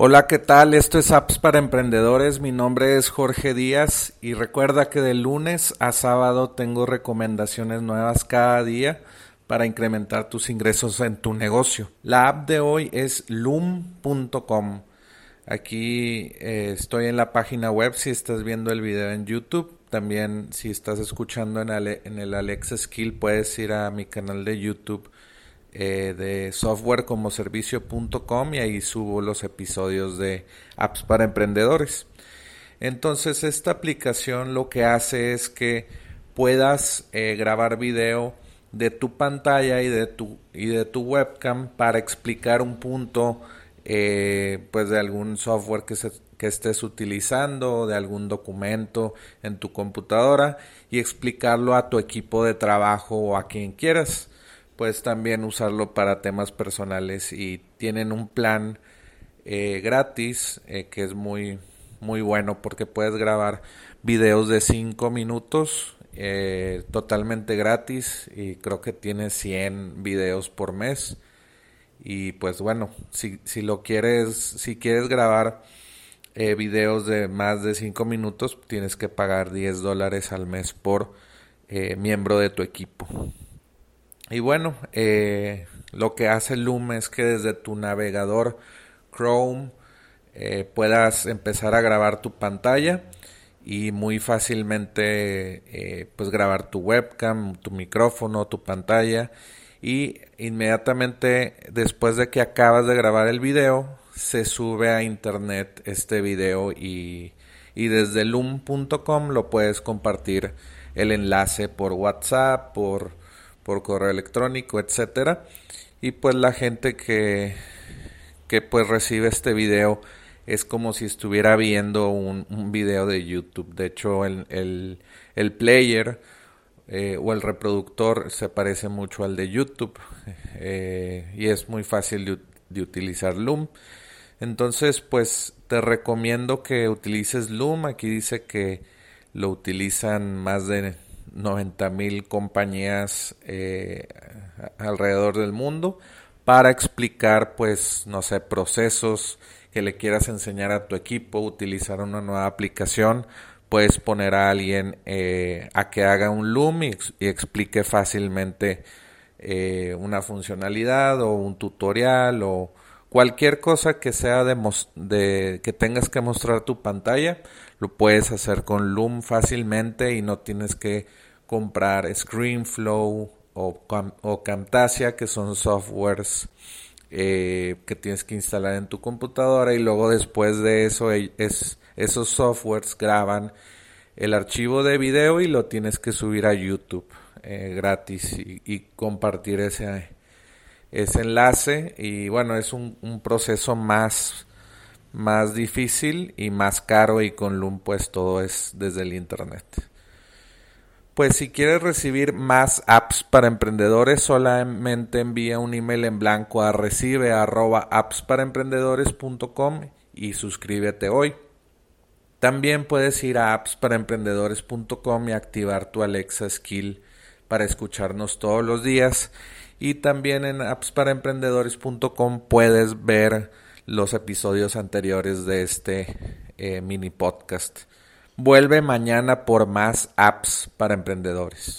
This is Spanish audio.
Hola, ¿qué tal? Esto es Apps para Emprendedores. Mi nombre es Jorge Díaz y recuerda que de lunes a sábado tengo recomendaciones nuevas cada día para incrementar tus ingresos en tu negocio. La app de hoy es loom.com. Aquí eh, estoy en la página web si estás viendo el video en YouTube. También si estás escuchando en, en el Alexa Skill puedes ir a mi canal de YouTube eh, de software como servicio.com y ahí subo los episodios de apps para emprendedores. Entonces esta aplicación lo que hace es que puedas eh, grabar video de tu pantalla y de tu, y de tu webcam para explicar un punto eh, pues de algún software que, que estés utilizando, de algún documento en tu computadora y explicarlo a tu equipo de trabajo o a quien quieras puedes también usarlo para temas personales y tienen un plan eh, gratis eh, que es muy muy bueno porque puedes grabar videos de 5 minutos eh, totalmente gratis y creo que tiene 100 videos por mes. Y pues bueno si, si lo quieres si quieres grabar videos de más de 5 minutos tienes que pagar 10 dólares al mes por miembro de tu equipo y bueno, eh, lo que hace Loom es que desde tu navegador Chrome eh, puedas empezar a grabar tu pantalla y muy fácilmente eh, pues grabar tu webcam, tu micrófono, tu pantalla. Y inmediatamente después de que acabas de grabar el video se sube a internet este video y, y desde loom.com lo puedes compartir el enlace por WhatsApp, por por correo electrónico, etcétera. Y pues la gente que, que pues recibe este video es como si estuviera viendo un, video de YouTube. De hecho, el, el, el player eh, o el reproductor se parece mucho al de YouTube eh, y es muy fácil de, de, utilizar Loom. Entonces, pues te recomiendo que utilices Loom. Aquí dice que lo utilizan más de 90 mil compañías eh, alrededor del mundo para explicar, pues, no sé, procesos que le quieras enseñar a tu equipo, utilizar una nueva aplicación, puedes poner a alguien eh, a que haga un Loom y, explique fácilmente eh, una funcionalidad o un tutorial o cualquier cosa que sea de, que tengas que mostrar tu pantalla lo puedes hacer con Loom fácilmente y no tienes que comprar ScreenFlow o, o Camtasia, que son softwares eh, que tienes que instalar en tu computadora y luego después de eso es, esos softwares graban el archivo de video y lo tienes que subir a YouTube eh, gratis y, compartir ese, ese enlace y bueno es un, proceso más más difícil y más caro y con Loom pues todo es desde el internet. Pues si quieres recibir más apps para emprendedores, solamente envía un email en blanco a recibe arroba y suscríbete hoy. También puedes ir a appsparaemprendedores.com y activar tu Alexa Skill para escucharnos todos los días. Y también en appsparaemprendedores.com puedes ver los episodios anteriores de este eh, mini podcast. Vuelve mañana por más apps para emprendedores.